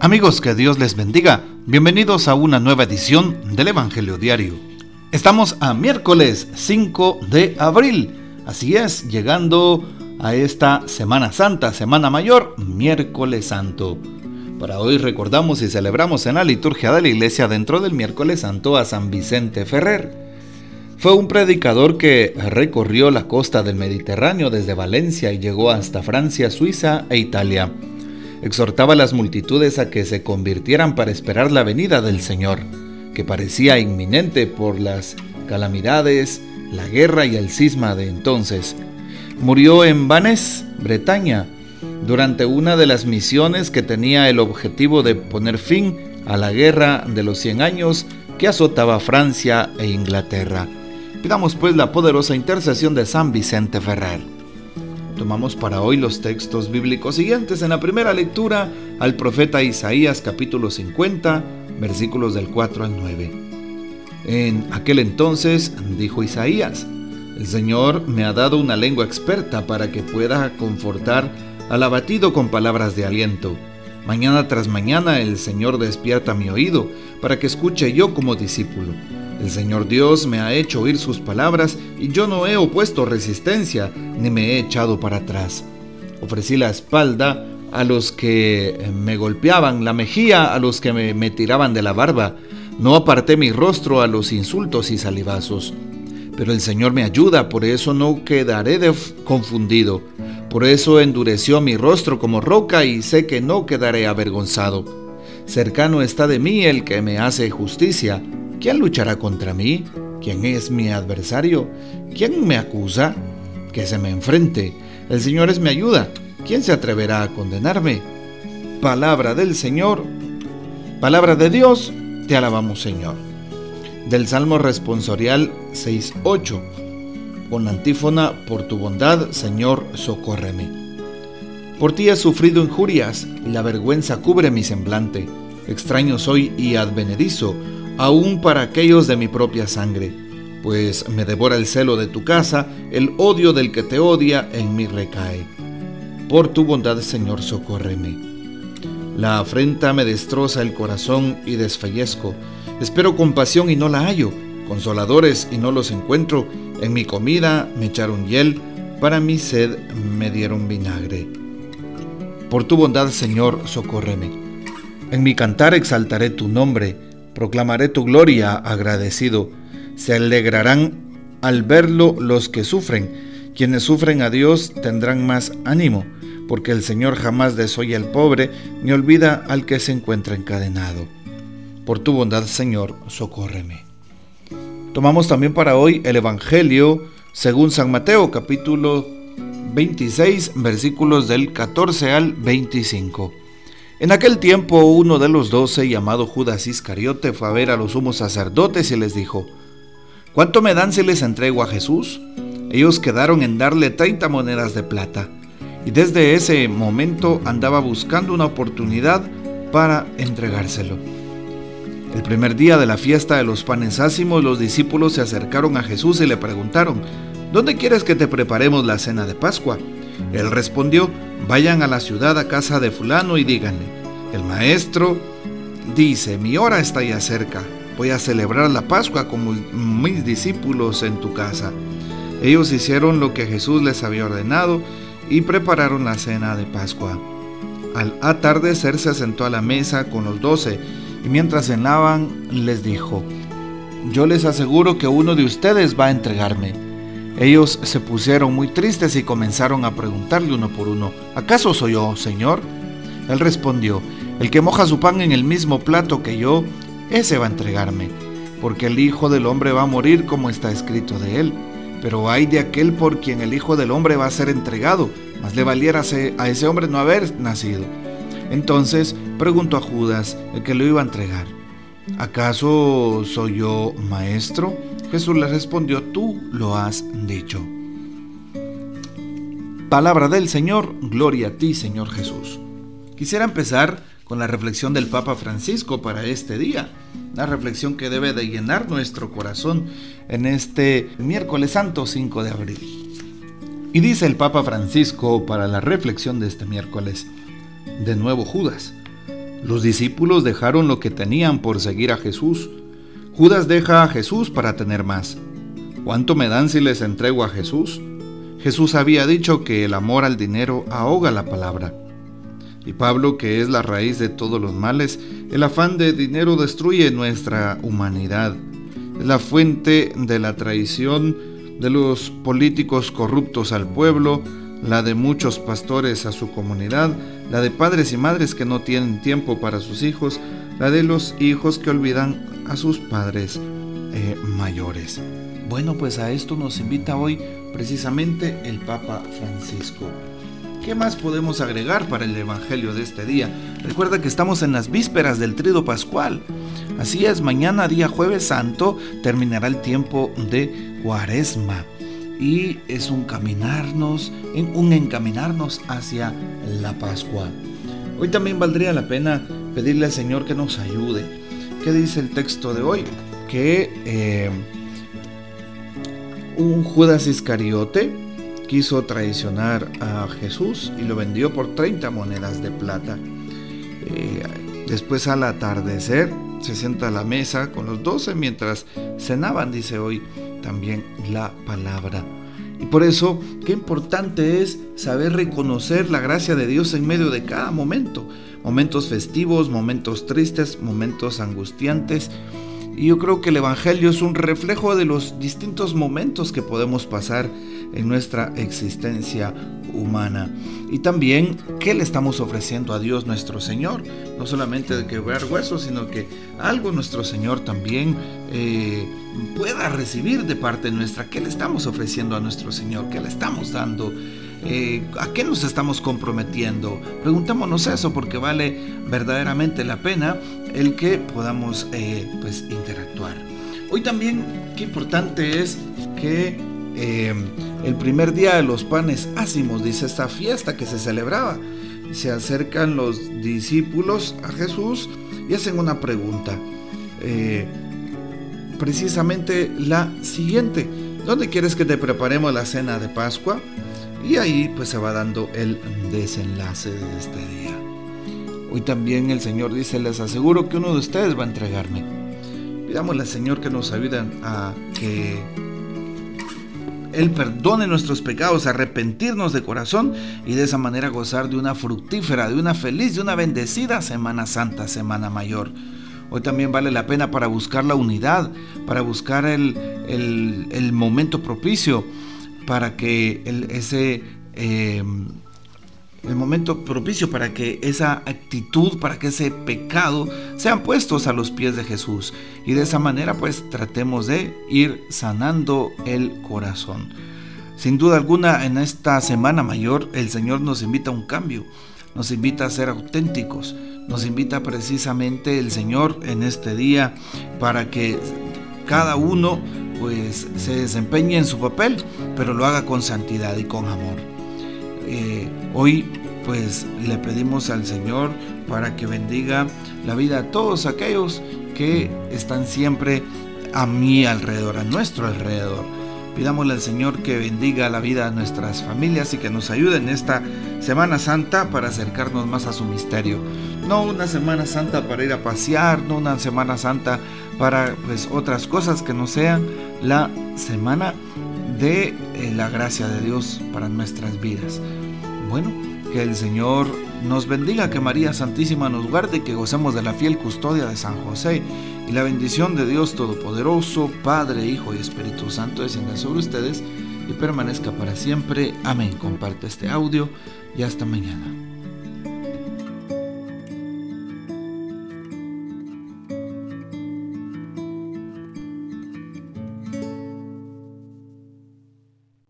Amigos, que Dios les bendiga. Bienvenidos a una nueva edición del Evangelio Diario. Estamos a miércoles 5 de abril. Así es, llegando a esta Semana Santa, Semana Mayor, miércoles santo. Para hoy recordamos y celebramos en la liturgia de la iglesia dentro del miércoles santo a San Vicente Ferrer. Fue un predicador que recorrió la costa del Mediterráneo desde Valencia y llegó hasta Francia, Suiza e Italia exhortaba a las multitudes a que se convirtieran para esperar la venida del Señor, que parecía inminente por las calamidades, la guerra y el cisma de entonces. Murió en Vannes, Bretaña, durante una de las misiones que tenía el objetivo de poner fin a la guerra de los 100 años que azotaba Francia e Inglaterra. Pidamos pues la poderosa intercesión de San Vicente Ferrer. Tomamos para hoy los textos bíblicos siguientes en la primera lectura al profeta Isaías capítulo 50 versículos del 4 al 9. En aquel entonces dijo Isaías, el Señor me ha dado una lengua experta para que pueda confortar al abatido con palabras de aliento. Mañana tras mañana el Señor despierta mi oído para que escuche yo como discípulo. El Señor Dios me ha hecho oír sus palabras y yo no he opuesto resistencia ni me he echado para atrás. Ofrecí la espalda a los que me golpeaban, la mejilla a los que me, tiraban de la barba. No aparté mi rostro a los insultos y salivazos. Pero el Señor me ayuda, por eso no quedaré confundido. Por eso endureció mi rostro como roca y sé que no quedaré avergonzado. Cercano está de mí el que me hace justicia ¿Quién luchará contra mí? ¿Quién es mi adversario? ¿Quién me acusa? Que se me enfrente. El Señor es mi ayuda. ¿Quién se atreverá a condenarme? Palabra del Señor. Palabra de Dios. Te alabamos Señor. Del Salmo responsorial 6.8. Con antífona, por tu bondad, Señor, socórreme. Por ti he sufrido injurias y la vergüenza cubre mi semblante. Extraño soy y advenedizo aún para aquellos de mi propia sangre, pues me devora el celo de tu casa, el odio del que te odia en mí recae. Por tu bondad, Señor, socórreme. La afrenta me destroza el corazón y desfallezco. Espero compasión y no la hallo, consoladores y no los encuentro. En mi comida me echaron hiel, para mi sed me dieron vinagre. Por tu bondad, Señor, socórreme. En mi cantar exaltaré tu nombre proclamaré tu gloria agradecido. Se alegrarán al verlo los que sufren. Quienes sufren a Dios tendrán más ánimo, porque el Señor jamás desoye al pobre ni olvida al que se encuentra encadenado. Por tu bondad, Señor, socórreme. Tomamos también para hoy el Evangelio según San Mateo, capítulo 26, versículos del 14 al 25. En aquel tiempo uno de los doce, llamado Judas Iscariote, fue a ver a los sumos sacerdotes y les dijo, ¿Cuánto me dan si les entrego a Jesús? Ellos quedaron en darle 30 monedas de plata, y desde ese momento andaba buscando una oportunidad para entregárselo. El primer día de la fiesta de los panes ácimos, los discípulos se acercaron a Jesús y le preguntaron, ¿Dónde quieres que te preparemos la cena de Pascua? Él respondió, vayan a la ciudad a casa de fulano y díganle, el maestro dice, mi hora está ya cerca, voy a celebrar la Pascua con mis discípulos en tu casa. Ellos hicieron lo que Jesús les había ordenado y prepararon la cena de Pascua. Al atardecer se sentó a la mesa con los doce y mientras cenaban les dijo, yo les aseguro que uno de ustedes va a entregarme. Ellos se pusieron muy tristes y comenzaron a preguntarle uno por uno, ¿acaso soy yo, Señor? Él respondió, el que moja su pan en el mismo plato que yo, ese va a entregarme, porque el Hijo del Hombre va a morir como está escrito de él. Pero hay de aquel por quien el Hijo del Hombre va a ser entregado, más le valiera a ese hombre no haber nacido. Entonces preguntó a Judas, el que lo iba a entregar, ¿acaso soy yo maestro? Jesús le respondió, tú lo has dicho. Palabra del Señor, gloria a ti Señor Jesús. Quisiera empezar con la reflexión del Papa Francisco para este día, la reflexión que debe de llenar nuestro corazón en este miércoles santo 5 de abril. Y dice el Papa Francisco para la reflexión de este miércoles, de nuevo Judas, Los discípulos dejaron lo que tenían por seguir a Jesús. Judas deja a Jesús para tener más. ¿Cuánto me dan si les entrego a Jesús? Jesús había dicho que el amor al dinero ahoga la palabra. Y Pablo, que es la raíz de todos los males, el afán de dinero destruye nuestra humanidad. Es la fuente de la traición de los políticos corruptos al pueblo, la de muchos pastores a su comunidad, la de padres y madres que no tienen tiempo para sus hijos, la de los hijos que olvidan a sus padres eh, mayores. Bueno, pues a esto nos invita hoy precisamente el Papa Francisco. ¿Qué más podemos agregar para el Evangelio de este día? Recuerda que estamos en las vísperas del Trido Pascual. Así es, mañana día jueves santo terminará el tiempo de Cuaresma y es un caminarnos, un encaminarnos hacia la Pascua. Hoy también valdría la pena pedirle al Señor que nos ayude. ¿Qué dice el texto de hoy? Que eh, un Judas Iscariote quiso traicionar a Jesús y lo vendió por 30 monedas de plata. Eh, después al atardecer se sienta a la mesa con los doce mientras cenaban, dice hoy también la palabra. Y por eso, qué importante es saber reconocer la gracia de Dios en medio de cada momento. Momentos festivos, momentos tristes, momentos angustiantes. Y yo creo que el Evangelio es un reflejo de los distintos momentos que podemos pasar en nuestra existencia humana. Y también qué le estamos ofreciendo a Dios nuestro Señor. No solamente de quebrar huesos, sino que algo nuestro Señor también eh, pueda recibir de parte nuestra. ¿Qué le estamos ofreciendo a nuestro Señor? ¿Qué le estamos dando? Eh, ¿A qué nos estamos comprometiendo? Preguntémonos eso porque vale verdaderamente la pena el que podamos eh, pues interactuar. Hoy también qué importante es que el primer día de los panes ácimos, dice esta fiesta que se celebraba. Se acercan los discípulos a Jesús y hacen una pregunta. Eh, precisamente la siguiente. ¿Dónde quieres que te preparemos la cena de Pascua? Y ahí pues se va dando el desenlace de este día. Hoy también el Señor dice, les aseguro que uno de ustedes va a entregarme. Pidámosle al Señor que nos ayuden a que él perdone nuestros pecados, arrepentirnos de corazón y de esa manera gozar de una fructífera, de una feliz, de una bendecida Semana Santa, Semana Mayor. Hoy también vale la pena para buscar la unidad, para buscar el, momento propicio, para que ese... Eh, el momento propicio para que esa actitud, para que ese pecado sean puestos a los pies de Jesús. Y de esa manera pues tratemos de ir sanando el corazón. Sin duda alguna en esta semana mayor el Señor nos invita a un cambio, nos invita a ser auténticos, nos invita precisamente el Señor en este día para que cada uno pues se desempeñe en su papel, pero lo haga con santidad y con amor. Eh, hoy pues le pedimos al Señor para que bendiga la vida a todos aquellos que están siempre a mi alrededor, a nuestro alrededor. Pidámosle al Señor que bendiga la vida a nuestras familias y que nos ayude en esta Semana Santa para acercarnos más a su misterio. No una Semana Santa para ir a pasear, no una Semana Santa para pues otras cosas que no sean la semana de eh, la gracia de Dios para nuestras vidas. Bueno, que el Señor nos bendiga, que María Santísima nos guarde, que gocemos de la fiel custodia de San José y la bendición de Dios Todopoderoso, Padre, Hijo y Espíritu Santo descienda sobre ustedes y permanezca para siempre. Amén. Comparte este audio y hasta mañana.